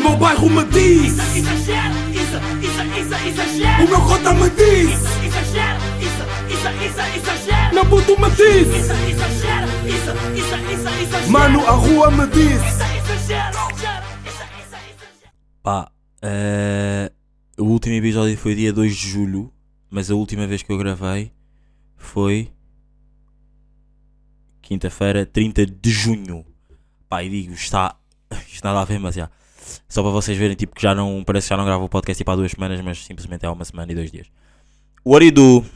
meu bairro me diz Isso, exagero, isso, isso, isso, exagero. O meu cota me diz Isso, exagero, isso, isso, isso, exagero. Meu puto me diz Isso, exagero, isso, isso, isso, exagero. Mano, a rua me diz Isso, exagero. Pá, eh, o último episódio foi dia 2 de julho, mas a última vez que eu gravei foi quinta-feira, 30 de junho. Pá, e digo, está. Isto nada a ver, mas já. Só para vocês verem, tipo, que já não. Parece que já não gravo o podcast tipo, há duas semanas, mas simplesmente é uma semana e dois dias. What do you do?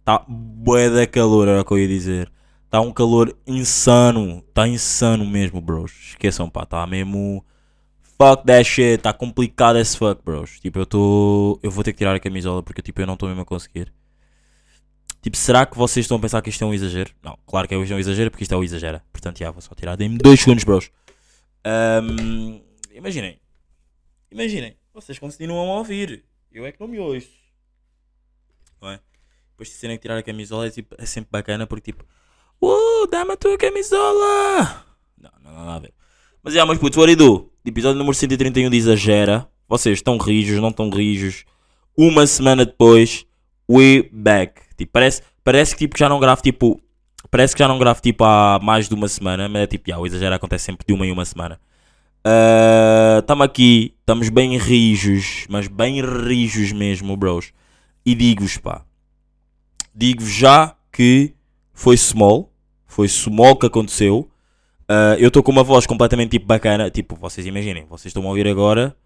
Está bué da calor, era o que eu ia dizer. Está um calor insano. Está insano mesmo, bros. Esqueçam, pá. Está mesmo. Fuck that shit. Está complicado as fuck, bros. Tipo, eu estou. Eu vou ter que tirar a camisola porque tipo, eu não estou mesmo a conseguir. Tipo, será que vocês estão a pensar que isto é um exagero? Não, claro que é um exagero porque isto é o exagera. Portanto, já, vou só tirar. Dei-me dois segundos, bros. Ahm, imaginem. Imaginem. Vocês continuam a ouvir. Eu é que não me ouço. Não é? Depois de terem que tirar a camisola é, tipo, é sempre bacana porque tipo. Uh, dá-me a tua camisola! Não, não, não, nada a ver. Mas já, meus putos, what do? Episódio número 131 de Exagera. Vocês estão rijos, não estão rijos. Uma semana depois, we back. Tipo, parece, parece que tipo, já não gravo tipo. Parece que já não gravo tipo há mais de uma semana, mas é tipo, já, o exagero acontece sempre de uma em uma semana. Estamos aqui, estamos bem rijos, mas bem rijos mesmo, bros. E digo-vos, pá, digo-vos já que foi small, foi small que aconteceu. Ah, eu estou com uma voz completamente tipo bacana, tipo, vocês imaginem, vocês estão a ouvir agora,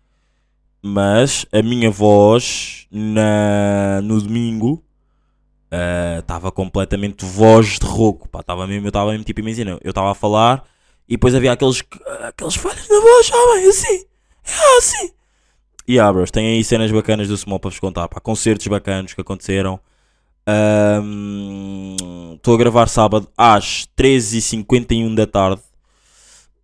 mas a minha voz na, no domingo estava completamente voz de rouco, pá, estava mesmo, eu estava mesmo tipo, imagina, eu estava a falar e depois havia aqueles, aqueles falhas na voz, sabem, assim, é assim. E ah, bros, tem aí cenas bacanas do Small para vos contar, pá, concertos bacanos que aconteceram. Estou a gravar sábado às 13h51 da tarde.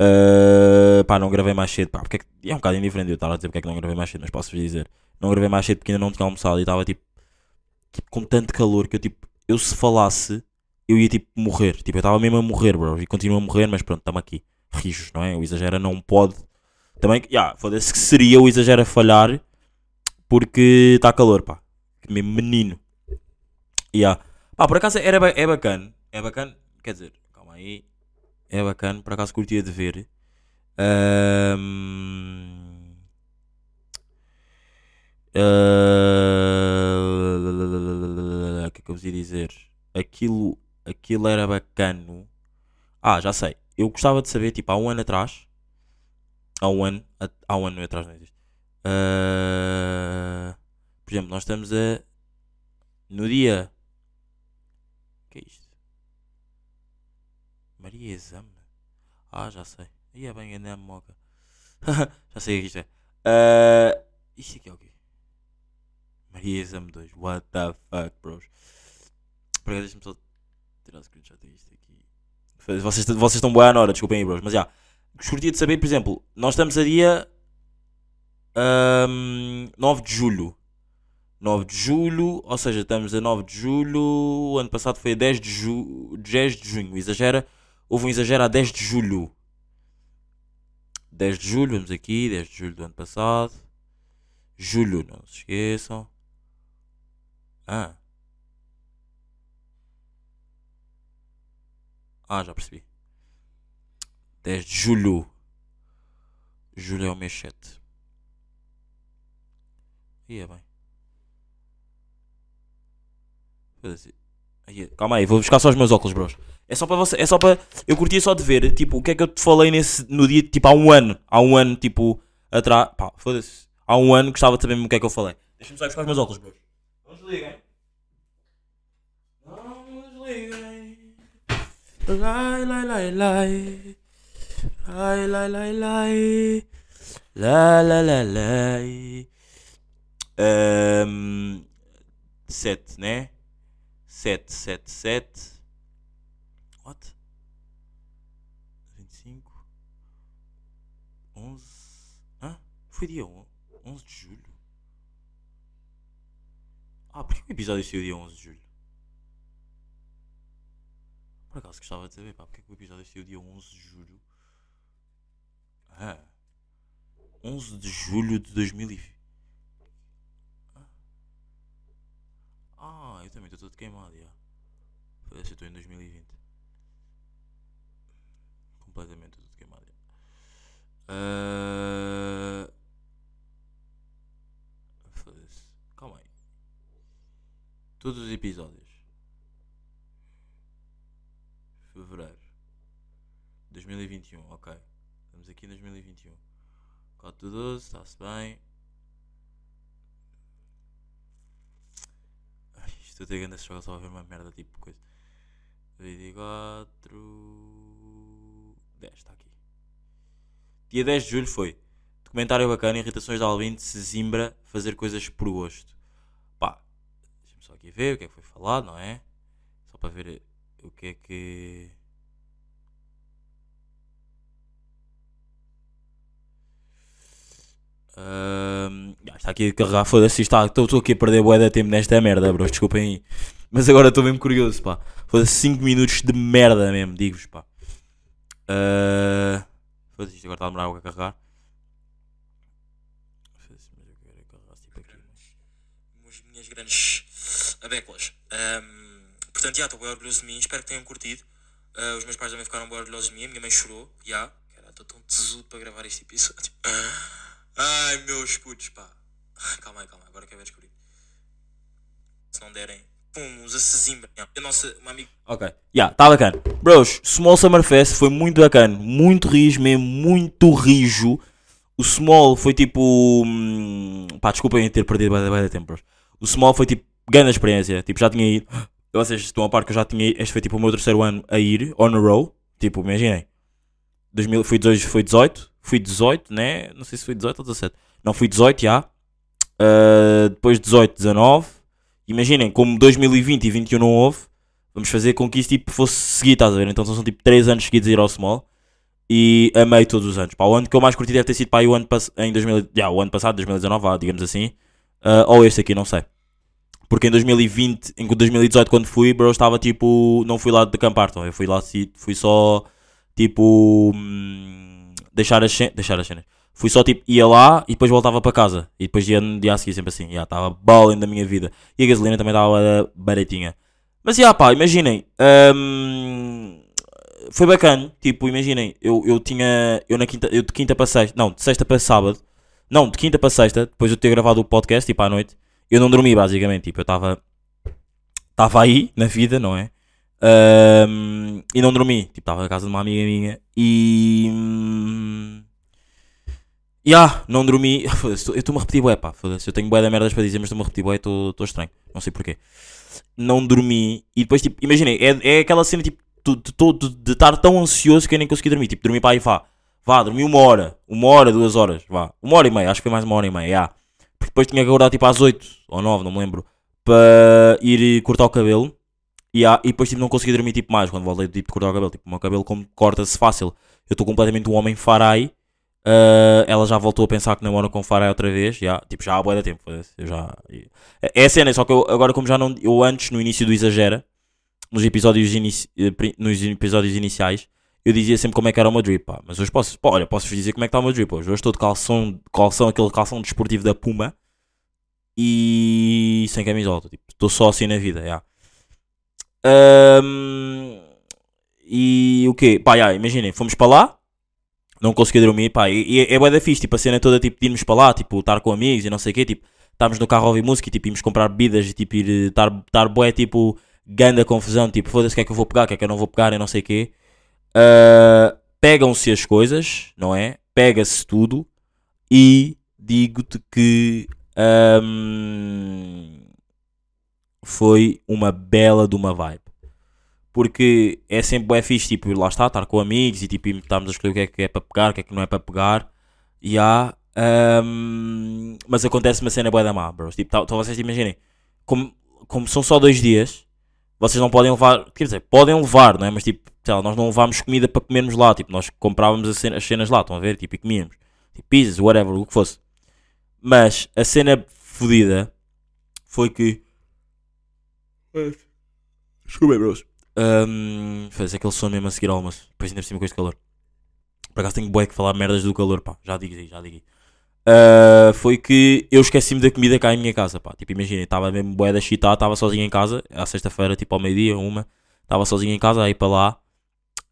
Uh, pá, não gravei mais cedo, pá, porque é, é um bocado indiferente eu estar a dizer porque é que não gravei mais cedo, mas posso-vos dizer. Não gravei mais cedo porque ainda não tinha almoçado e estava tipo, tipo, com tanto calor que eu tipo, eu se falasse, eu ia tipo morrer. Tipo, eu estava mesmo a morrer, bro, e continuo a morrer, mas pronto, estamos aqui. Rijos, não é? O exagera não pode. Também, já, foda-se que seria o exagera falhar porque está calor, pá. Mesmo menino. Yeah. Pá, por acaso era, é bacana. É bacana. Quer dizer, calma aí. É bacana. Por acaso curtia de ver. Ahm, ah, O que é que eu vos ia dizer? Aquilo, aquilo era bacano. Ah, já sei. Eu gostava de saber, tipo, há um ano atrás. Há um ano. Há um ano atrás, não existe. Ah, por exemplo, nós estamos a. No dia. O que é isto? Maria Exame. Ah, já sei. Aí é bem a moca. já sei o que isto é. Ah, isto aqui é o quê? Maria Exame 2. What the fuck, bros? Por acaso, deixa-me só tirar o screenshot disto aqui. Vocês, vocês estão boa na hora, desculpem aí, bros. Mas já. Gostaria de saber, por exemplo, nós estamos a dia. ahm, 9 de julho. 9 de julho, ou seja, estamos a 9 de julho. O ano passado foi a 10 de, ju 10 de junho. Exagera. Houve um exagero a 10 de julho. 10 de julho, vamos aqui. 10 de julho do ano passado. Julho, não se esqueçam. Ah. Ah, já percebi. 10 de julho. Julho é o mês 7. Aí é bem. Calma aí, vou buscar só os meus óculos, bros. É só para você, é só para. Eu curtia só de ver, tipo, o que é que eu te falei nesse, no dia, tipo, há um ano. Há um ano, tipo, atrás. Pá, foda-se. Há um ano gostava de saber o que é que eu falei. Deixa-me só buscar os meus óculos, bros. Não desliguem. Não desliguem. Lai, lai, lai, lai. Lai, lai, lai, lai. Lai, lai, lai, lai. Ahm, sete, né? Sete, sete, sete. What? 25. 11. Hã? Foi dia 11, 11 de julho. Ah, porquê que o episódio saiu dia 11 de julho? Por acaso gostava de saber, pá, porque é que o episódio saiu dia 11 de julho? Ah. 11 de julho de 2020. Ah, eu também estou todo queimado, já. Foda-se, eu estou em 2020. Completamente todo queimado, já. Ah, Foda-se. Calma aí. Todos os episódios. Fevereiro. 2021, ok. Estamos aqui em 2021. Código 12, está-se bem. Ai, Estou a ter grande jogo só a ver uma merda tipo coisa. 24. 10, está aqui. Dia 10 de julho foi. Documentário bacana, irritações de Albin de Sesimbra, fazer coisas por gosto. Pá, deixa-me só aqui ver o que é que foi falado, não é? Só para ver o que é que. Já, está aqui a carregar, foda-se, estou aqui a perder bué de tempo nesta merda, bros, desculpem aí. Mas agora estou mesmo curioso, pá. Foda-se 5 minutos de merda mesmo, digo-vos, pá. Ah, Foda-se, isto agora está a demorar a carregar. Quero carregar tipo minhas grandes abéculas. Ahm, portanto, já, estou bem orgulhoso de mim, espero que tenham curtido. Ah, os meus pais também ficaram bem orgulhosos de mim, a minha mãe chorou, já. Cara, estou tão tesudo para gravar este episódio. Ai, meus putos, pá. Calma aí, calma aí, agora quero ver descobrir. Se não derem, pum, os Sesimbra. A nossa, uma amiga Ok, já, tá bacana. Bros, Small Summer Fest foi muito bacana, muito rijo mesmo, muito rijo. O Small foi tipo. hum, pá, desculpem ter perdido de tempo, bros. O Small foi tipo, grande experiência. Tipo, já tinha ido. Vocês estão a par que eu já tinha ido. Este foi tipo o meu terceiro ano a ir, on a row. Tipo, imaginem. 2000, fui, 18, foi 18, fui 18, né? Não sei se foi 18 ou 17. Não, fui 18 já. Ah, depois 18, 19. Imaginem, como 2020 e 21 não houve, vamos fazer com que isso tipo, fosse seguir, estás a ver? Então são tipo 3 anos seguidos a ir ao Small. E amei todos os anos. Pá, o ano que eu mais curti deve ter sido pá, o ano, em 2000, já, o ano passado, 2019, vá, digamos assim. Ah, ou este aqui, não sei. Porque em 2020, em 2018, quando fui, bro, estava tipo. Não fui lá de acampar, então eu fui lá, fui só tipo. hum, deixar as. Deixar as cenas. Fui só tipo, ia lá e depois voltava para casa. E depois ia no dia a seguir, sempre assim. Já estava balling da minha vida. E a gasolina também estava baratinha. Mas já pá, imaginem. hum, foi bacana. Tipo, imaginem, eu, eu tinha. Eu na quinta. Eu de quinta para sexta. Não, de sexta para sábado. Não, de quinta para sexta, depois de eu ter gravado o podcast, tipo à noite, eu não dormi basicamente. Tipo, eu estava. Estava aí na vida, não é? Ahm, e não dormi. Tipo, estava na casa de uma amiga minha e. Ya, não dormi. Eu estou-me a repetir, bué, pá. Foda-se, eu tenho bué da merdas para dizer, mas estou-me a repetir, bué, estou estranho. Não sei porquê. Não dormi. E depois, tipo, imaginei, é, é aquela cena, tipo, de, estar tão ansioso que eu nem consegui dormir. Tipo, dormi para aí, vá. Vá, dormi uma hora. Uma hora, duas horas, vá. Uma hora e meia, acho que foi mais uma hora e meia, ya. Porque depois tinha que acordar, tipo, às 8 ou 9, não me lembro. Para ir cortar o cabelo. E, ah, e depois, tipo, não consegui dormir, tipo, mais. Quando voltei, tipo, de cortar o cabelo. Tipo, o meu cabelo, como corta-se fácil. Eu estou completamente um homem farai. Uh, ela já voltou a pensar que namora com Farai outra vez, já, tipo, já há boa tempo, eu já... É a cena, só que eu, agora como já não... Eu antes, no início do Exagera, nos episódios, inici, eh, nos episódios iniciais, eu dizia sempre como é que era o meu drip, pá. Mas hoje posso, pá, olha, posso-vos dizer como é que está o meu drip hoje. Hoje estou de calção, calção, aquele calção desportivo da Puma, e sem camisola, tipo, estou só assim na vida, já. Ahm, e o quê? Pá, já, imaginem, fomos para lá, não consegui dormir, pá, e, e é bué da fixe, tipo, a cena toda, tipo, de irmos para lá, tipo, estar com amigos e não sei o quê, tipo, estávamos no carro a ouvir música e, tipo, íamos comprar bebidas e, tipo, ir, eh, estar, estar bué, tipo, ganda confusão, tipo, foda-se o que é que eu vou pegar, o que é que eu não vou pegar e não sei o quê. Ah, Pegam-se as coisas, não é? Pega-se tudo e digo-te que ahm, foi uma bela de uma vibe porque é sempre bué fixe, tipo, lá está, estar com amigos e tipo, estarmos a escolher o que é que é para pegar, o que é que não é para pegar, e há, ahm, mas acontece uma cena bué da má, bros, tipo, tá- então vocês imaginem, como, como são só dois dias, vocês não podem levar, quer dizer, podem levar, não é, mas tipo, lá, nós não levámos comida para comermos lá, tipo, nós comprávamos as cenas, as cenas lá, estão a ver, tipo, e comíamos, tipo, pizzas, whatever, o que fosse, mas a cena fodida foi que, desculpa, bros, um, fez aquele som mesmo a seguir ao almoço. Depois ainda por cima com este calor. Por acaso tenho bué que falar merdas do calor, pá. Já digo aí, já digo aí. ah, foi que eu esqueci-me da comida cá em minha casa, pá. Tipo, imagina, estava mesmo bué da chita, estava sozinho em casa, à sexta-feira, tipo ao meio-dia, uma, estava sozinho em casa, aí para lá.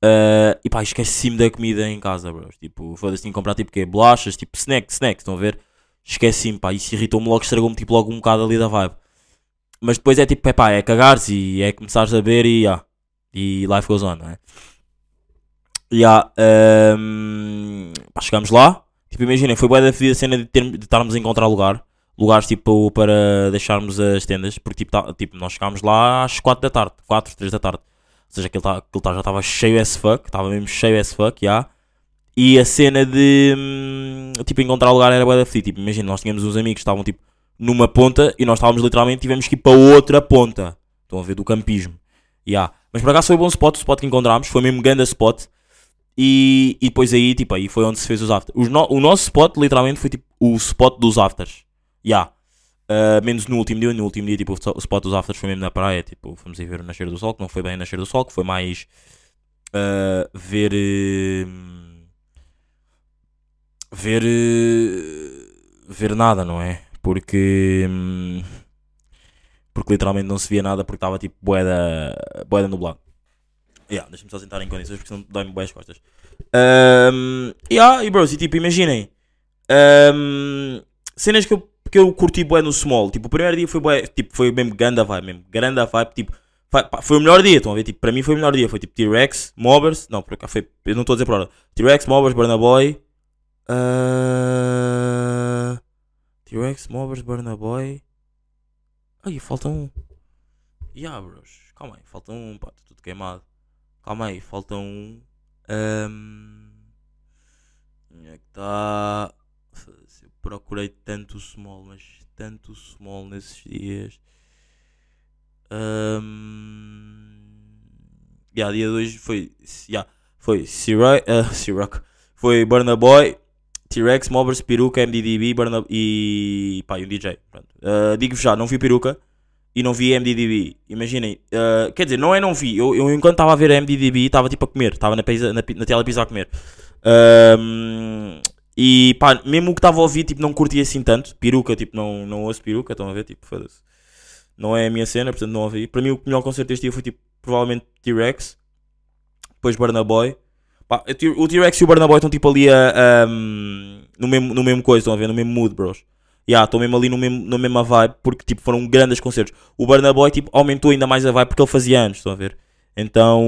ah, e pá, esqueci-me da comida em casa, bros. Tipo, foda-se, tinha que comprar tipo quê? Bolachas, tipo snack, snack, estão a ver? Esqueci-me, pá, isso irritou-me logo, estragou-me tipo logo um bocado ali da vibe. Mas depois é tipo, é pá, é cagares e é começares a ver e ah, e life goes on, não é? E ah, ahm, pá, chegámos lá, tipo, imaginem, foi boa da a cena de, ter, de estarmos a encontrar lugar, lugares tipo para deixarmos as tendas, porque tipo, tá- tipo nós chegámos lá às 4 da tarde, 4, 3 da tarde, ou seja, aquilo, tá, tá- já estava cheio as fuck, estava mesmo cheio as fuck, já. E a cena de hum, tipo encontrar lugar era boa da tipo, imagina, nós tínhamos uns amigos que estavam tipo numa ponta e nós estávamos literalmente, tivemos que ir para outra ponta, estão a ver, do campismo. Yeah. Mas por acaso foi bom spot, o spot que encontramos, foi mesmo grande spot. E, e depois aí, tipo, aí foi onde se fez os afters. No- o nosso spot, literalmente, foi tipo o spot dos afters. Yeah. Uh, menos no último dia, no último dia, tipo, o spot dos afters foi mesmo na praia. Tipo, fomos aí ver o nascer do sol, que não foi bem o nascer do sol, que foi mais uh, ver. hum, ver. uh, ver nada, não é? Porque. hum, porque literalmente não se via nada porque estava tipo boeda, boeda nublado. Yeah, deixa-me só sentar em condições porque senão dói-me bem as costas. Um, yeah, e bros, e tipo, imaginem. um, cenas que eu, que eu curti bué no small. Tipo, o primeiro dia foi bué, tipo, foi mesmo grande vibe, mesmo. Grande vibe, tipo, foi o melhor dia, estão a ver? Tipo, para mim foi o melhor dia. Foi tipo T-Rex, Mobbers, não, por cá foi, eu não estou a dizer hora. T-Rex, Mobbers, Burna Boy. Uh, T-Rex, Mobbers, Burna Boy. Ai, falta um. Yeah, bros. Calma aí, falta um, pá, tá tudo queimado. Calma aí, falta um. Um... É que está? Eu procurei tanto small, mas tanto small nesses dias. Um... Yeah, dia 2 foi. Yeah, foi Ciroc, uh, Ciroc. Foi Burna Boy, T-Rex, Mobbers, Peruca, MDDB Burna, e. pá, e um DJ. Uh, Digo-vos já, não vi Peruca e não vi MDDB. Imaginem, uh, quer dizer, não é não vi. Eu, eu enquanto estava a ver a MDDB, estava tipo a comer, estava na, na, na tela a comer. Um, e pá, mesmo o que estava a ouvir, tipo, não curti assim tanto. Peruca, tipo, não, não ouço peruca, estão a ver? Tipo, foda-se. Não é a minha cena, portanto não ouvi. Para mim, o melhor concerto deste dia foi tipo, provavelmente T-Rex, depois Burna Boy. Pá, o T-Rex e o Burna Boy estão tipo ali a, um, no, mesmo, no mesmo coisa, estão a ver? No mesmo mood, bros. Yeah, estou mesmo ali no mesmo, na mesma vibe porque tipo, foram grandes concertos. O Burna Boy tipo, aumentou ainda mais a vibe porque ele fazia anos, estão a ver? Então,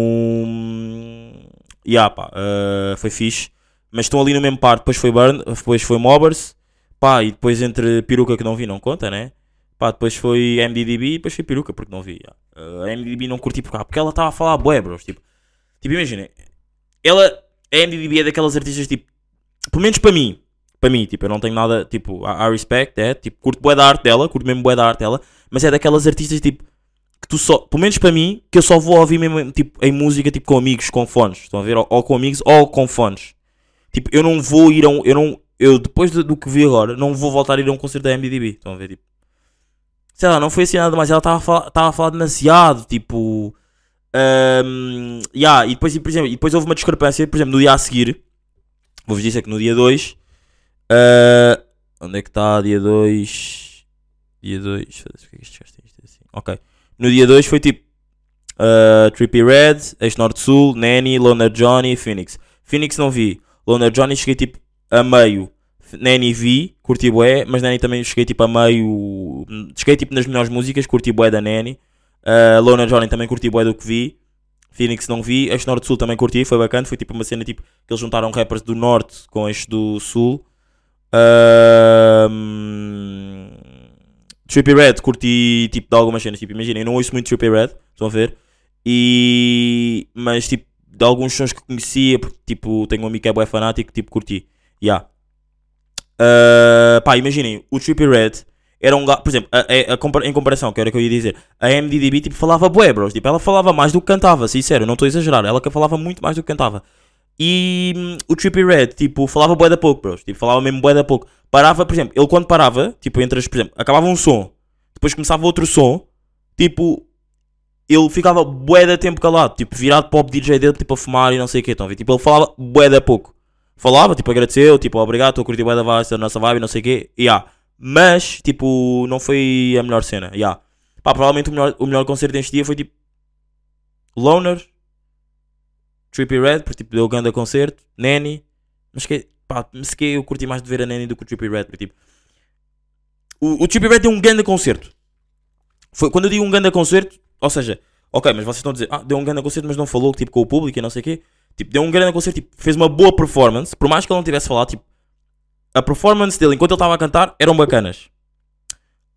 yeah, pá, uh, foi fixe. Mas estão ali no mesmo par. Depois foi Burn, depois foi Mobbers, pá, e depois entre Peruca que não vi, não conta, né? Pá, depois foi MDDB e depois foi Peruca porque não vi. yeah. Uh, a MDDB não curti porque, porque ela estava a falar bué, bros. Tipo, tipo imaginem, ela, a MDDB é daquelas artistas tipo, pelo menos para mim, para mim, tipo, eu não tenho nada, tipo, I, respect, é, tipo, curto bué da arte dela, curto mesmo bué da arte dela, mas é daquelas artistas, tipo, que tu só, pelo menos para mim, que eu só vou ouvir mesmo, tipo, em música, tipo, com amigos, com fones, estão a ver, ou, ou com amigos, ou com fones, tipo, eu não vou ir a um, eu não, eu, depois do, do que vi agora, não vou voltar a ir a um concerto da MDB, estão a ver, tipo, sei lá, não foi assim nada, mas ela estava a falar demasiado, tipo, um, yeah, e depois, por exemplo, e depois houve uma discrepância, por exemplo, no dia a seguir, vou-vos dizer que no dia 2, Uh, onde é que está? Dia 2. Dia 2. Foda-se, porque é que isto assim? Ok. No dia 2 foi tipo. Uh, Trippy Red, Ex Norte Sul, Nanny, Loner Johnny e Phoenix. Phoenix não vi. Loner Johnny cheguei tipo a meio. Nanny vi, curti bué, mas Nanny também cheguei tipo a meio. Cheguei tipo nas melhores músicas, curti bué da Nanny. Uh, Loner Johnny também curti bué do que vi. Phoenix não vi. Este Norte Sul também curti, foi bacana. Foi tipo uma cena tipo que eles juntaram rappers do Norte com este do Sul. Um, Trippy Red, curti tipo de algumas cenas. Tipo, imaginem, não ouço muito Trippy Red, estão a ver? E, mas tipo, de alguns sons que conhecia, porque tipo, tenho um amigo que é bué fanático, tipo, curti. Yeah. Uh, pá, imaginem, o Trippy Red era um gajo, por exemplo, a- a- a em comparação, que era o que eu ia dizer, a MDDB tipo, falava bué, bros. Tipo, ela falava mais do que cantava, sincero, não estou a exagerar. Ela que falava muito mais do que cantava. E hum, o Trippy Red, tipo, falava bué da pouco, bros. Tipo, falava mesmo bué da pouco. Parava, por exemplo, ele quando parava, tipo, entre as, por exemplo, acabava um som, depois começava outro som, tipo, ele ficava bué da tempo calado, tipo, virado para o DJ dele, tipo, a fumar e não sei o que, a ver? Tipo, ele falava bué da pouco. falava, tipo, agradeceu, tipo, obrigado, estou a curtir bem da vibe, da nossa vibe, não sei o quê, yeah. Mas, tipo, não foi a melhor cena, yeah. Pá, provavelmente o melhor, o melhor concerto deste dia foi, tipo, Loner, Trippy Red, porque, tipo, deu grande concerto, Nanny, mas que, pá, mas que eu curti mais de ver a Nanny do que o Trippy Red, porque, tipo, o, o Trippy Red deu um grande concerto. Foi, quando eu digo um grande concerto, ou seja, ok, mas vocês estão a dizer, ah, deu um grande concerto, mas não falou, tipo, com o público e não sei o quê. Tipo, deu um grande concerto, tipo, fez uma boa performance, por mais que ele não tivesse falado, tipo, a performance dele enquanto ele estava a cantar eram bacanas.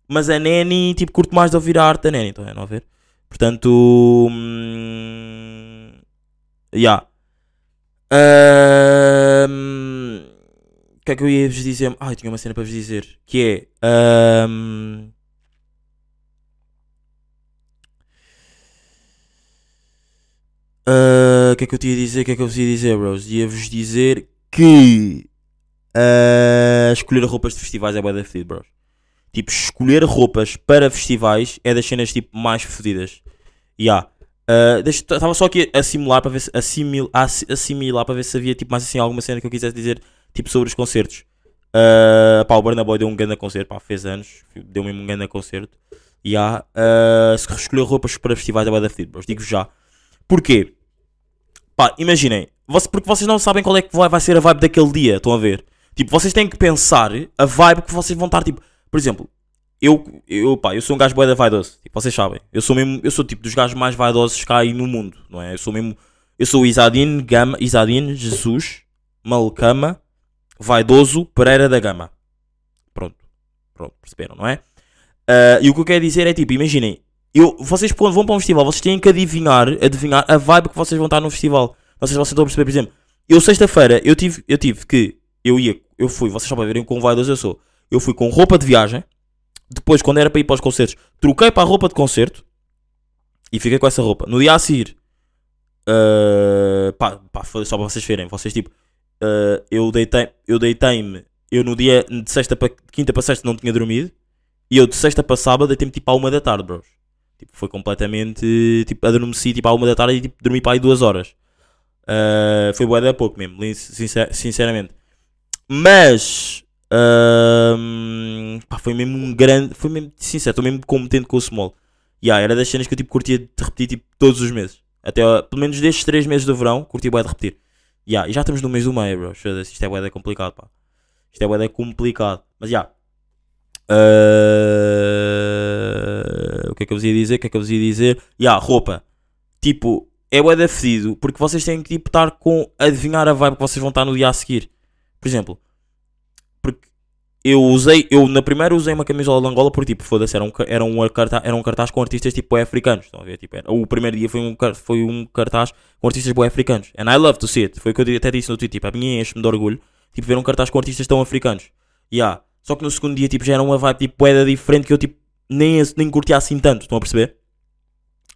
Mas a Neni, tipo, curto mais de ouvir a arte da Neni, estão a ver? Portanto, hum, yeah. Ahm, O que é que eu ia vos dizer? Ai, tinha uma cena para vos dizer. Que é. ahm, ah, O que é que eu te ia dizer? O que é que eu vos ia dizer, bros? Ia-vos dizer que. Escolher roupas de festivais é bué da fedido, bros. Tipo, escolher roupas para festivais é das cenas tipo mais fedidas. Ya. Estava só aqui a simular para ver se assimil, a assi- assimilar para ver se havia tipo mais assim alguma cena que eu quisesse dizer tipo sobre os concertos. Uh, pá, o Burna Boy deu um grande concerto, pá, fez anos, deu mesmo um grande concerto. Ya. Uh, se escolher roupas para festivais é bué da fedido, bros. Digo já. Porquê? Pá, imaginem, porque vocês não sabem qual é que vai, vai ser a vibe daquele dia, estão a ver? Tipo, vocês têm que pensar a vibe que vocês vão estar, tipo, por exemplo, eu, eu, pá, eu sou um gajo bué da vaidoso, tipo, vocês sabem. Eu sou mesmo, eu sou tipo dos gajos mais vaidosos há aí no mundo, não é? Eu sou mesmo, eu sou Isadine Gama, Isadine Jesus Malcama Vaidoso Pereira da Gama. Pronto, pronto, perceberam, não é? Ah, e o que eu quero dizer é tipo, imaginem, eu, vocês quando vão para um festival, vocês têm que adivinhar, adivinhar a vibe que vocês vão estar no festival. Não sei se vocês estão a perceber, por exemplo, eu sexta-feira, eu tive, eu tive que, eu ia, eu fui, vocês só para verem com vaidoso eu sou. Eu fui com roupa de viagem, depois quando era para ir para os concertos, troquei para a roupa de concerto e fiquei com essa roupa. No dia a seguir, ah, pá, pá, só para vocês verem, vocês tipo, ah, eu deitei, eu deitei-me, eu no dia de sexta para quinta para sexta não tinha dormido e eu de sexta para sábado deitei-me tipo à uma da tarde, bros. Tipo, foi completamente, tipo, adormeci tipo à uma da tarde e tipo, dormi para aí duas horas. Ah, foi boa da pouco mesmo, sincer- sinceramente. Mas ahm, pá, foi mesmo um grande. Foi mesmo sincero, estou mesmo contente com o Small. Yeah, era das cenas que eu tipo, curtia de repetir tipo, todos os meses. Até pelo menos destes 3 meses do verão, curti bué de repetir. Yeah, e já estamos no mês do meio, bro. Isto é bué complicado, pá. Isto é bué complicado. Mas já. Ah, o que é que eu vos ia dizer? O que é que eu vos ia dizer? Ya, roupa. Tipo, é bué fedido porque vocês têm que tipo, estar com adivinhar a vibe que vocês vão estar no dia a seguir. Por exemplo, porque eu usei, eu na primeira usei uma camisola de Angola porque tipo, foda-se, era um, era, um cartaz, era um cartaz com artistas tipo africanos. Estão a ver? Tipo, era- o primeiro dia foi um, foi um cartaz com artistas bué africanos. And I love to see it. Foi o que eu até disse no Twitter. Tipo, a minha enche-me de orgulho. Tipo, ver um cartaz com artistas tão africanos. Yeah. Só que no segundo dia tipo, já era uma vibe tipo bué diferente que eu tipo nem, nem curtia assim tanto. Estão a perceber?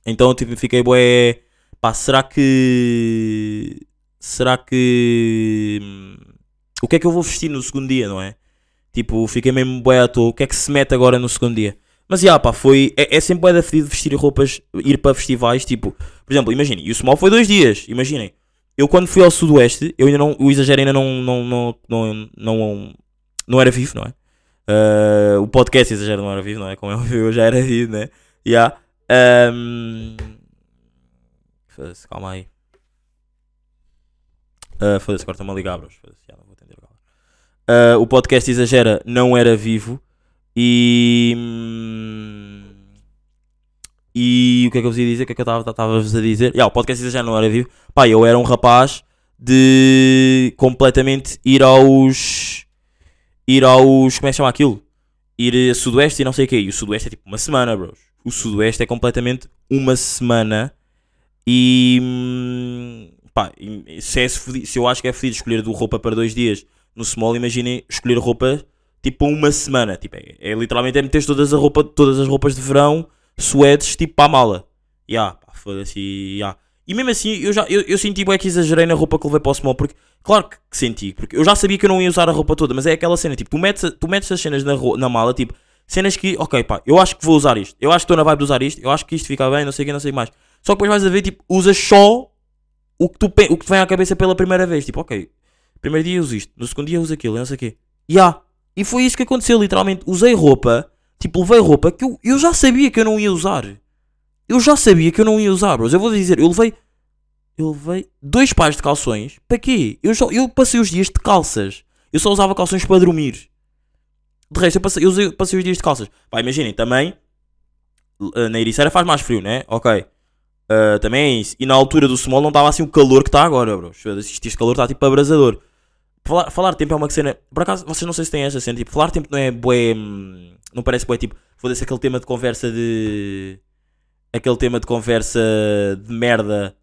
Então tipo, fiquei bué. Pá, será que. Será que. O que é que eu vou vestir no segundo dia, não é? Tipo, fiquei mesmo bué à toa. O que é que se mete agora no segundo dia? Mas já, pá, foi. É, é sempre bué da fedido vestir roupas, ir para festivais. Tipo, por exemplo, imaginem, e o Small foi dois dias. Imaginem, eu quando fui ao Sudoeste, eu ainda não. O exagero ainda não. Não, não, não, não, não era vivo, não é? Ah, o podcast exagero não era vivo, não é? Como é óbvio, eu já era vivo, né? Já. Ahm, Foda-se, calma aí. Ah, Foda-se, está-me a ligar, bros. Foda-se, já não vou Ah, o podcast Exagera não era vivo e. hum, E o que é que eu vos ia dizer? O que é que eu estava-vos a dizer? Yeah, o podcast Exagera não era vivo. Pá, eu era um rapaz de completamente ir aos. Ir aos. Como é que chama aquilo? Ir a Sudoeste e não sei o quê. E o Sudoeste é tipo uma semana, bros. O Sudoeste é completamente uma semana. E. hum, Pá, se, é se eu acho que é fedido escolher do roupa para dois dias no small, imaginem escolher roupa tipo uma semana. Tipo, é, é literalmente é meter todas, a roupa, todas as roupas de verão, suedes, tipo para a mala. Ya, pá, foda-se. E, ya. e mesmo assim, eu, já, eu, eu senti bué que exagerei na roupa que levei para o small, porque, claro que, que senti, porque eu já sabia que eu não ia usar a roupa toda, mas é aquela cena, tipo, tu metes, tu metes as cenas na, na mala, tipo, cenas que, ok, pá, eu acho que vou usar isto, eu acho que estou na vibe de usar isto, eu acho que isto fica bem, não sei o que, não sei mais. Só que depois vais a ver, tipo, usas só o que, tu, o que te vem à cabeça pela primeira vez, tipo, ok, Primeiro dia uso isto, no segundo dia uso aquilo, e não sei o quê. Ya. E foi isso que aconteceu, literalmente. Usei roupa, tipo, levei roupa que eu, eu já sabia que eu não ia usar. Eu já sabia que eu não ia usar, bros. Eu vou dizer, eu levei. Eu levei dois pares de calções. Para quê? Eu, só, eu passei os dias de calças. Eu só usava calções para dormir. De resto, eu passei, eu usei- passei os dias de calças. Pá, imaginem, também. eh, Na Ericeira faz mais frio, né? Ok. Uh, também é isso. E na altura do small não estava assim o calor que está agora, bro. Este este calor está tipo abrasador. Falar, falar tempo é uma cena. Por acaso, vocês não sei se têm esta cena. Tipo, falar tempo não é bué. hum, Não parece bué tipo. Foda-se aquele tema de conversa de. Aquele tema de conversa de merda.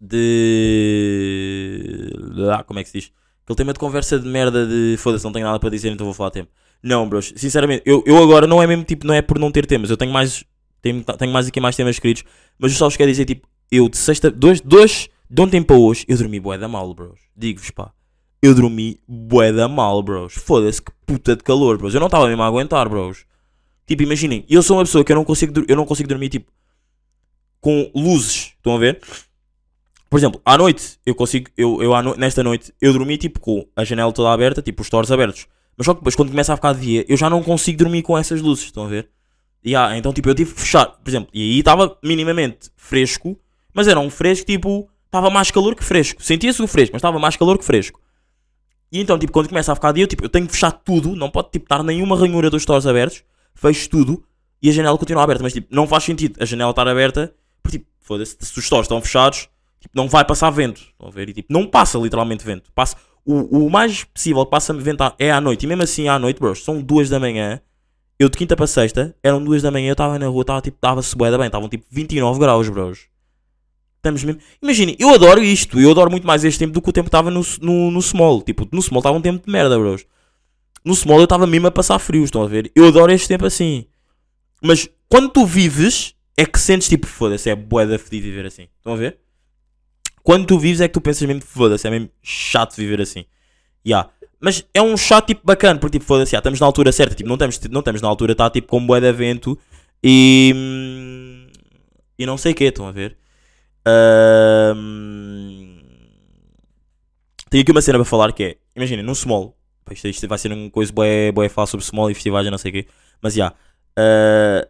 De. Ah, como é que se diz? Aquele tema de conversa de merda de. Foda-se, não tenho nada para dizer, então vou falar tempo. Não, bros. Sinceramente, eu, eu agora não é mesmo tipo. Não é por não ter temas. Eu tenho mais. Tenho, tenho mais aqui mais temas escritos. Mas só vos quero dizer, tipo, eu de sexta. Dois, dois, de ontem para hoje, eu dormi bué da mal, bros. Digo-vos, pá. Eu dormi bué da mal, bros. Foda-se, que puta de calor, bros. Eu não estava mesmo a aguentar, bros. Tipo, imaginem, eu sou uma pessoa que eu não consigo, eu não consigo dormir, tipo, com luzes. Estão a ver? Por exemplo, à noite, eu consigo, eu, eu no- nesta noite, eu dormi, tipo, com a janela toda aberta, tipo, os stores abertos. Mas só que depois, quando começa a ficar de dia, eu já não consigo dormir com essas luzes. Estão a ver? E ah, então, tipo, eu tive que fechar, por exemplo, e aí estava minimamente fresco, mas era um fresco, tipo, estava mais calor que fresco. Sentia-se o fresco, mas estava mais calor que fresco. E então, tipo, quando começa a ficar dia, eu, tipo, eu tenho que fechar tudo, não pode, tipo, estar nenhuma ranhura dos stores abertos, fecho tudo e a janela continua aberta. Mas, tipo, não faz sentido a janela estar aberta, porque, tipo, foda-se, se os stores estão fechados, tipo, não vai passar vento. Estão a ver? E, tipo, não passa literalmente vento. Passa, o, o mais possível que passa vento é à noite. E mesmo assim, à noite, bros, são duas da manhã. Eu de quinta para sexta, eram duas da manhã, eu estava na rua, estava tipo, estava-se bué bem, estavam tipo 29 graus, bros. Estamos mesmo. Imaginem, eu adoro isto, eu adoro muito mais este tempo do que o tempo que estava no, no, no small. Tipo, no small estava um tempo de merda, bros. No small eu estava mesmo a passar frio, estão a ver? Eu adoro este tempo assim. Mas quando tu vives, é que sentes tipo, foda-se, é bué da viver assim. Estão a ver? Quando tu vives é que tu pensas mesmo, foda-se, é mesmo chato viver assim. Ya. Mas é um chato tipo bacana, porque tipo, foda-se, já, estamos na altura certa, tipo, não estamos, não estamos na altura, está tipo com de vento e. hum, E não sei o que, estão a ver? Tenho aqui uma cena para falar que é, imaginem, num small, isto, isto vai ser uma coisa bué, bué falar sobre small e festivais e não sei o quê, mas já, ah,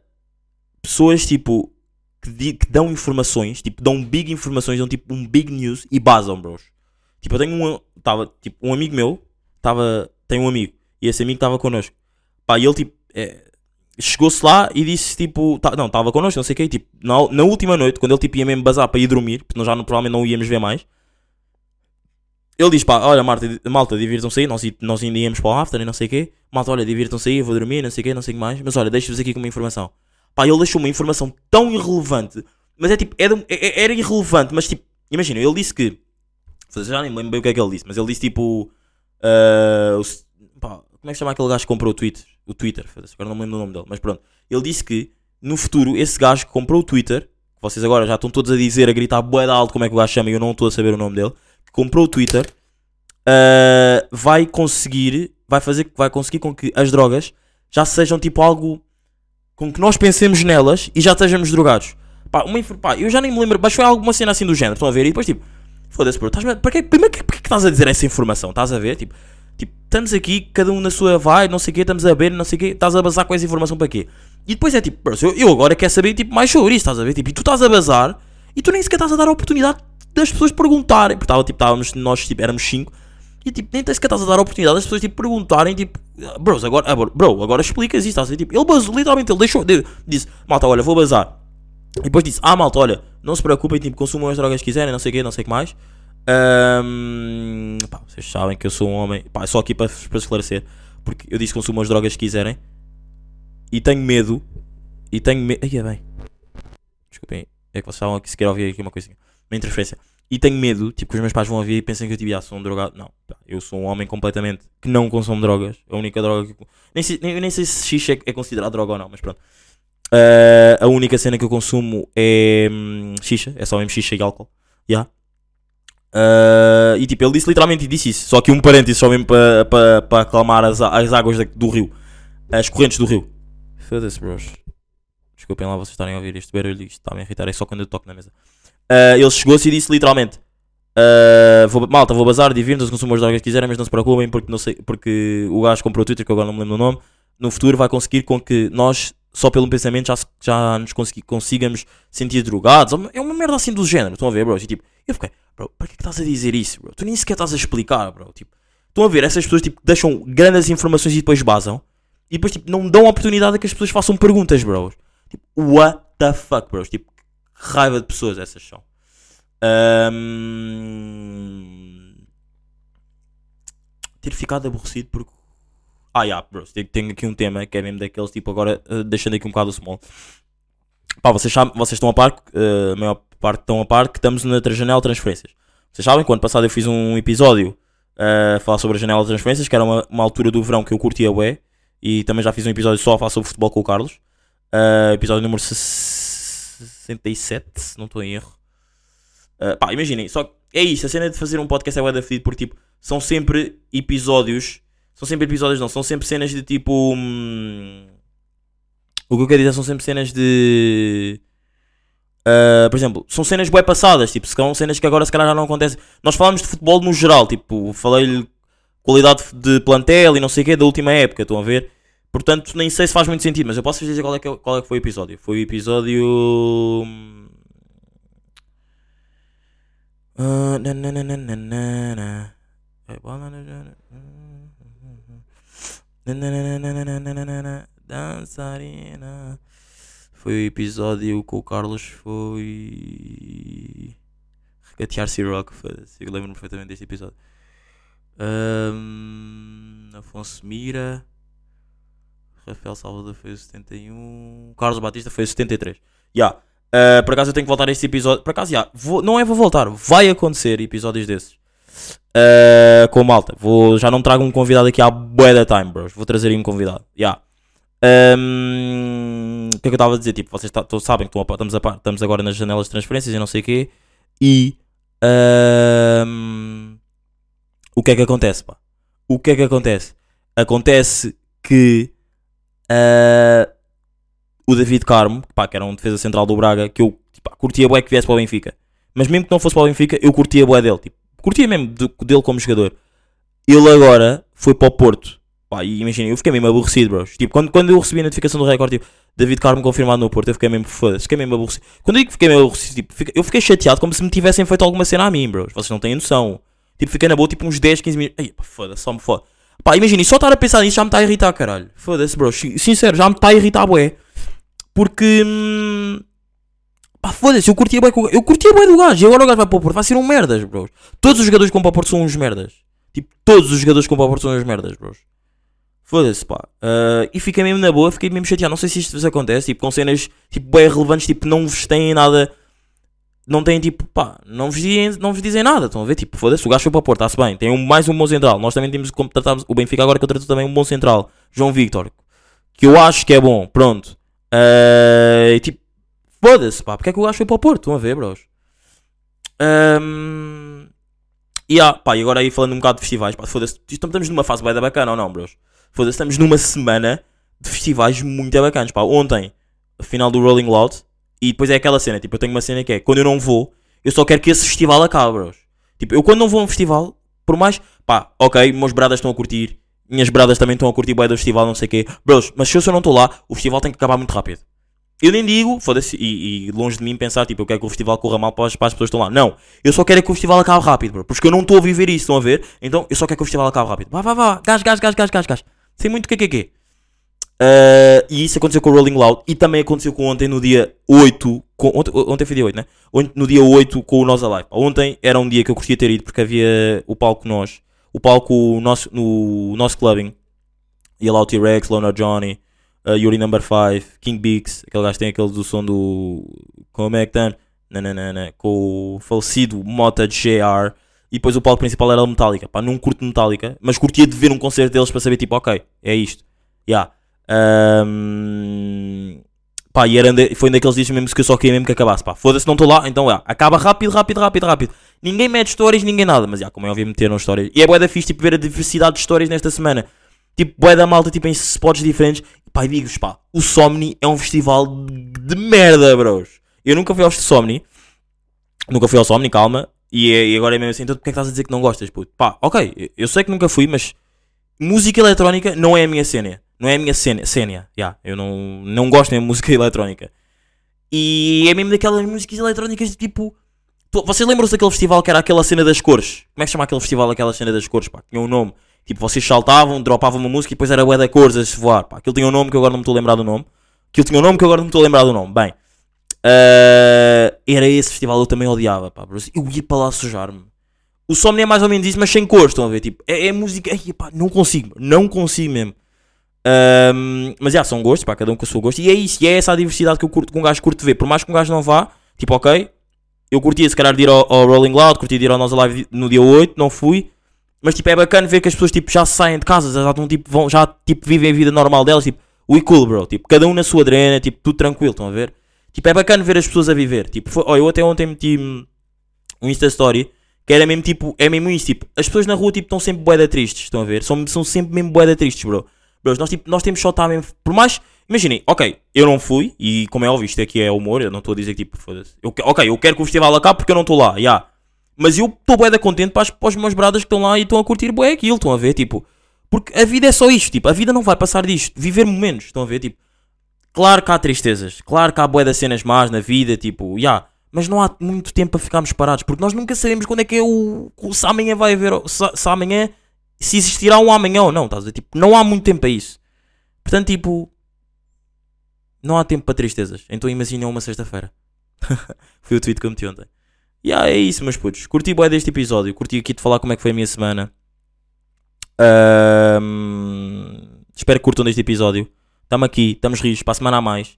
pessoas tipo, que, di- que dão informações, tipo, dão big informações, dão tipo um big news e basam, bros. Tipo, eu tenho um, tava, tipo, um amigo meu, tava, tem um amigo, e esse amigo estava connosco. Pá, e ele tipo, é, chegou-se lá e disse tipo, tá- não, estava connosco, não sei o quê, tipo, na, na última noite, quando ele tipo ia mesmo bazar para ir dormir, porque nós já não- provavelmente não o íamos ver mais. Ele diz, pá, olha, Marta, malta, divirtam-se aí, nós, nós ainda íamos para o after e não sei o quê. Malta, olha, divirtam-se aí, eu vou dormir, não sei o quê, não sei o que mais. Mas olha, deixo-vos aqui com uma informação. Pá, ele deixou uma informação tão irrelevante, mas é tipo, era, é- era irrelevante, mas tipo, imagina, ele disse que, já nem me lembro bem o que é que ele disse, mas ele disse tipo, ah, o pá, como é que chama aquele gajo que comprou o Twitter? O Twitter, agora não me lembro do nome dele, mas pronto. Ele disse que, no futuro, esse gajo que comprou o Twitter, que vocês agora já estão todos a dizer, a gritar de alto como é que o gajo chama e eu não estou a saber o nome dele, que comprou o Twitter, ah, vai conseguir, vai fazer, vai conseguir com que as drogas já sejam tipo algo com que nós pensemos nelas e já estejamos drogados. Pá, uma, pá, eu já nem me lembro, mas foi alguma cena assim do género, estão a ver? E depois tipo, foda-se, bro, estás para que- porque que estás a dizer essa informação? Estás a ver? Tipo, tipo, estamos aqui, cada um na sua vai, não sei o quê, estamos a ver, não sei o quê, estás a bazar com essa informação para quê? E depois é tipo, eu, eu agora quero saber tipo, mais sobre isso, estás a ver? Tipo, e tu estás a bazar e tu nem sequer estás a dar a oportunidade das pessoas perguntarem, porque tipo, estávamos, nós tipo, éramos cinco e tipo, nem sequer estás a dar a oportunidade das pessoas tipo, perguntarem, tipo, bros, agora, ah, bro, agora explicas isso, estás a ver? Tipo, ele basou, literalmente, ele deixou, de- disse, malta, olha, vou bazar. E depois disse, ah, malta, olha, não se preocupem, tipo, consumam as drogas que quiserem, não sei o quê, não sei o que mais. Ahm, pá, vocês sabem que eu sou um homem, pá, só aqui para, para esclarecer, porque eu disse que consumam as drogas que quiserem e tenho medo, e tenho medo, ai, é bem, desculpem, é que vocês estavam aqui, se quer ouvir aqui uma coisinha, uma interferência. E tenho medo, tipo, que os meus pais vão ouvir e pensem que eu tipo, ah, sou um drogado. Não, pá, eu sou um homem completamente que não consome drogas. A única droga que. Nem sei, nem, nem sei se xixi é, é considerado droga ou não, mas pronto. Ah, a única cena que eu consumo é hum, xixa, é só mesmo xixa e álcool. Yeah. Ah, e tipo, ele disse literalmente disse isso. Só que um parênteses só mesmo para pa, pa acalmar as, as águas da- do rio, as correntes do rio. Foda-se, bros. Desculpem lá vocês estarem a ouvir este barulho, isto está-me a irritar, é só quando eu toco na mesa. Ah, ele chegou-se e disse literalmente: Uh, vou, malta, vou bazar, divirtam-se, consumam as drogas que quiserem, mas não se preocupem porque, não sei, porque o gajo comprou o Twitter, que agora não me lembro do nome, no futuro vai conseguir com que nós, só pelo pensamento, já, já nos consigamos sentir drogados. É uma merda assim do género, estão a ver, bro? E, tipo, eu fiquei, bro, para que é que estás a dizer isso, bro? Tu nem sequer estás a explicar, bro. Tipo, estão a ver, essas pessoas tipo, deixam grandes informações e depois basam, e depois tipo, não dão oportunidade a que as pessoas façam perguntas, bro. Tipo, what the fuck, bro? Tipo, raiva de pessoas essas são. Ahm, Ter ficado aborrecido porque. Ah, yeah, bros, tenho, aqui um tema que é mesmo daqueles tipo agora, eh, deixando aqui um bocado o small. Pá, vocês, sabem, vocês estão a par, eh, a maior parte estão a par que estamos na janela de transferências. Vocês sabem que ano passado eu fiz um episódio eh, a falar sobre a janela de transferências, que era uma, uma altura do verão que eu curtia bué, e também já fiz um episódio só a falar sobre futebol com o Carlos. Eh, episódio número 67, se não estou em erro. Uh, pá, imaginem, só é isto, a cena de fazer um podcast é bué da fedido porque tipo, são sempre episódios, são sempre episódios não, são sempre cenas de tipo, hum, o que eu quero dizer são sempre cenas de, Uh, por exemplo, são cenas bué passadas, tipo, são cenas que agora se calhar já não acontecem. Nós falamos de futebol no geral, tipo, falei-lhe qualidade de plantel e não sei o quê da última época, estão a ver? Portanto, nem sei se faz muito sentido, mas eu posso dizer qual é, que, qual é que foi o episódio. Foi o episódio. Uh, foi o episódio com o Carlos. Foi. Regatear C-Rock. foda-se, Eu lembro-me perfeitamente deste episódio. Ahm, Afonso Mira. Rafael Salvador foi o 71. Carlos Batista foi o 73. Ya. Uh, por acaso eu tenho que voltar a este episódio. Por acaso, já. vou- não é vou voltar. Vai acontecer episódios desses. Uh, com malta. Vou, já não trago um convidado aqui há bué da time, bros. Vou trazer aí um convidado. Ya. Um, o que é que eu estava a dizer? Tipo, vocês sabem que estamos, a estamos agora nas janelas de transferências e não sei o quê. E. um, o que é que acontece, pá? O que é que acontece? Acontece que. uh, o David Carmo, pá, que era um defesa central do Braga, que eu pá, curtia bué que viesse para o Benfica. Mas mesmo que não fosse para o Benfica, eu curtia bué dele. Tipo, curtia mesmo de- dele como jogador. Ele agora foi para o Porto. Pá, imagina, eu fiquei mesmo aborrecido, bros. Tipo, quando, quando eu recebi a notificação do recorde, tipo, David Carmo confirmado no Porto, eu fiquei mesmo foda-se, fiquei mesmo aborrecido. Quando eu digo que fiquei mesmo aborrecido, tipo, fica- eu fiquei chateado como se me tivessem feito alguma cena a mim, bros. Vocês não têm noção. Tipo, fiquei na boa, tipo, uns 10, 15 minutos. Ai, pá, foda-se, só me foda. Pá, imagina, só estar a pensar nisso já me está a irritar, caralho. Foda-se, bros. Sin- Sincero, já me está a irritar, bué. Porque. hum, Pá, foda-se, eu curtia com- eu curtia bué do gajo. E agora o gajo vai para o Porto, vai ser um merdas, bros. Todos os jogadores que vão para o Porto são uns merdas. Tipo, todos os jogadores que vão para o Porto são uns merdas, bros. Foda-se, pá. Ah, e fiquei mesmo na boa, fiquei mesmo chateado. Não sei se isto vos acontece, tipo, com cenas tipo, bem relevantes, tipo, não vos têm nada. Não têm tipo, pá, não vos dizem, não vos dizem nada. Estão a ver? Tipo, foda-se, o gajo foi para o Porto, está-se bem. Tem um, mais um bom central. Nós também temos como tratarmos o Benfica agora que contratou também um bom central, João Victor, que eu acho que é bom. Pronto. Ah, e tipo, foda-se, pá, porque é que o gajo foi para o Porto? Estão a ver, bros? Ahm, e ah, pá, e agora aí falando um bocado de festivais, pá, foda-se, estamos numa fase bem da bacana ou não, bros? Foda-se, estamos numa semana de festivais muito bacanas, pá. Ontem, a final do Rolling Loud, e depois é aquela cena, tipo, eu tenho uma cena que é, quando eu não vou, eu só quero que esse festival acabe, bros. Tipo, eu quando não vou a um festival, por mais, pá, ok, meus bradas estão a curtir, minhas bradas também estão a curtir bem do festival, não sei o quê, bros, mas se eu só não estou lá, o festival tem que acabar muito rápido. Eu nem digo, foda-se, e, e longe de mim pensar, tipo, eu quero que o festival corra mal para as, para as pessoas que estão lá. Não, eu só quero é que o festival acabe rápido, bro, porque eu não estou a viver isso, estão a ver? Então, eu só quero que o festival acabe rápido. Vá, vá, vá, gás, gás, gás, gás, gás, gás. Sem muito QQQ. Uh, e isso aconteceu com o Rolling Loud e também aconteceu com ontem no dia 8. Com, ontem, ontem foi dia 8, né? Ontem, no dia 8 com o Nós Alive. Ontem era um dia que eu curtia ter ido porque havia o palco nós, o palco nosso, no nosso clubbing. Ia lá o T-Rex, Loner Johnny, uh, Yuri Number 5, King Bix, aquele gajo que tem aquele do som do. Como é que tá? Com o falecido Mota JR. E depois o palco principal era Metallica. Pá, não curto Metallica, mas curtia de ver um concerto deles para saber, tipo, ok, é isto. Yeah. Ahm, pá, e era de- foi um daqueles dias mesmo que eu só queria mesmo que acabasse. Pá, foda-se, não estou lá, então yeah, acaba rápido, rápido, rápido, rápido. Ninguém mete histórias, ninguém nada, mas yeah, como é óbvio, meteram histórias. E é bué da fixe, tipo, ver a diversidade de histórias nesta semana. Tipo, bué da malta, tipo, em spots diferentes. Pá, digo-vos, pá, o Somni é um festival de, de merda, bros. Eu nunca fui ao Somni. Nunca fui ao Somni, calma. E, é- e agora é mesmo assim, então porque é que estás a dizer que não gostas, puto? Pá, ok, eu- sei que nunca fui, mas música eletrónica não é a minha cena. Não é a minha cena, cena, yeah, eu não, não gosto mesmo de música eletrónica. E é mesmo daquelas músicas eletrónicas de tipo. vocês lembram-se daquele festival que era aquela cena das cores? Como é que chama aquele festival, aquela cena das cores? Pá, tinha um nome. Tipo, vocês saltavam, dropavam uma música e depois era bué da cores a se voar. Pá, aquilo tinha um nome que agora não me estou a lembrar do nome. Aquilo tinha um nome que agora não me estou a lembrar do nome. Bem, ah, era esse festival eu também odiava. Pá, eu ia para lá sujar-me. O Somni é mais ou menos isso, mas sem cores, estão a ver? Tipo, é, é música. Ai, pá, não consigo, não consigo mesmo. Ahm, mas já, são gostos, pá, cada um com o seu gosto. E é isso, e é essa a diversidade que eu curto, que um gajo curte ver. Por mais que um gajo não vá, tipo, ok, eu curtia se calhar de ir ao, ao Rolling Loud, curtia de ir ao Nós Live no dia 8, não fui. Mas tipo, é bacana ver que as pessoas tipo, já saem de casa, já, estão, tipo, vão, já tipo, vivem a vida normal delas. Tipo, we cool, bro. Tipo, cada um na sua drena, tipo, tudo tranquilo, estão a ver? Tipo, é bacana ver as pessoas a viver. Tipo, foi, ó, eu até ontem meti hum, um Insta Story que era mesmo tipo, é mesmo isso, tipo, as pessoas na rua tipo estão sempre boeda tristes, estão a ver? São, são sempre mesmo boeda tristes, bro. Nós, tipo, nós temos só estar mesmo, por mais, imaginem, ok, eu não fui, e como é óbvio, isto aqui é humor, eu não estou a dizer tipo, foda-se, eu, ok, eu quero que o festival acabe porque eu não estou lá, já. Mas eu estou boeda contente para, as- para os meus bradas que estão lá e estão a curtir bué aquilo, estão a ver, tipo, porque a vida é só isto, tipo, a vida não vai passar disto, viver momentos, estão a ver, tipo, Claro que há tristezas, claro que há bué de cenas más na vida, tipo, já. mas não há muito tempo para ficarmos parados, porque nós nunca sabemos quando é que é o. Se amanhã vai haver. Se, se amanhã. Se existirá um amanhã ou não, estás a? Tipo, não há muito tempo para isso. Portanto, tipo. Não há tempo para tristezas. Então imaginem uma sexta-feira. foi o tweet que eu meti ontem. E yeah, é isso, meus putos. Curti bué deste episódio. Curti aqui de falar como é que foi a minha semana. Ahm, espero que curtam deste episódio. Estamos aqui, estamos rios, para a semana a mais.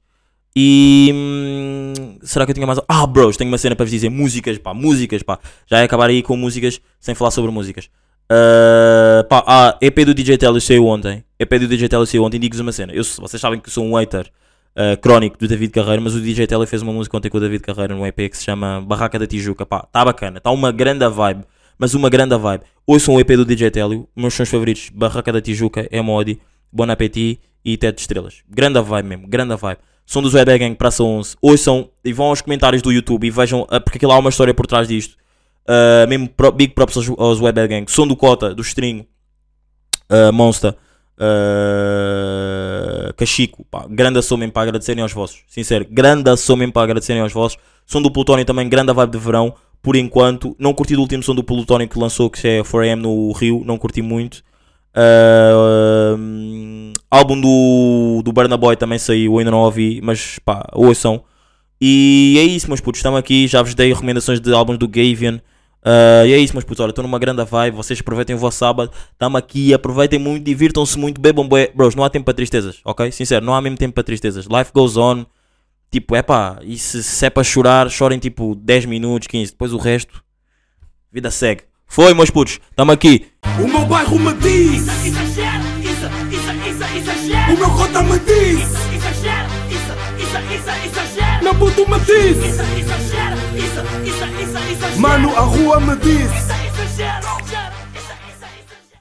E hum, será que eu tinha mais. Ah, bros, tenho uma cena para vos dizer: músicas, pá, músicas, pá. Já ia acabar aí com músicas sem falar sobre músicas. Ah, pá, ah, EP do DJ Telly saiu ontem. EP do DJ Telly saiu ontem. Digo-vos uma cena: eu, vocês sabem que sou um hater ah, crónico do David Carreira, mas o DJ Telly fez uma música ontem com o David Carreira num EP que se chama Barraca da Tijuca. Pá, tá bacana, tá uma grande vibe, mas uma grande vibe. Ouçam o EP do DJ Telly, meus sons favoritos: Barraca da Tijuca, Emodi, Bon Appetit e Teto de Estrelas. Grande vibe mesmo, grande vibe. Som dos Web Gang Praça 11. Ouçam e vão aos comentários do YouTube e vejam, ah, porque aquilo há uma história por trás disto. Ah, mesmo pro- big props aos, aos Gang. Som do Cota, do String, ah, Monster, ah, Cachico. Pá, grande som mesmo para agradecerem aos vossos. Sincero, grande som mesmo para agradecerem aos vossos. Som do Plutónio também, grande vibe de verão. Por enquanto, não curti do último som do Plutónio que lançou, que é 4am no Rio. Não curti muito. Hum, álbum do, do Burna Boy também saiu, ainda não ouvi, mas pá, ouçam. E é isso, meus putos, estamos aqui. Já vos dei recomendações de álbuns do Gavian. Ah, e é isso, meus putos. Olha, estou numa grande vibe. Vocês aproveitem o vosso sábado. Estamos aqui, aproveitem muito, divirtam-se muito, bebam bué. Bros, não há tempo para tristezas, ok? Sincero, não há mesmo tempo para tristezas. Life goes on. Tipo, é pá, e se, se é para chorar, chorem tipo 10 minutos, 15. Depois o resto, vida segue. Foi, meus putos, estamos aqui. O meu bairro me diz, isso, isso, isso, exagera. o meu cota me diz, isso, isso, isso, exagera. meu puto me diz, Isso, exagera, isso, exagera. mano, a rua me diz. Isso, exagera.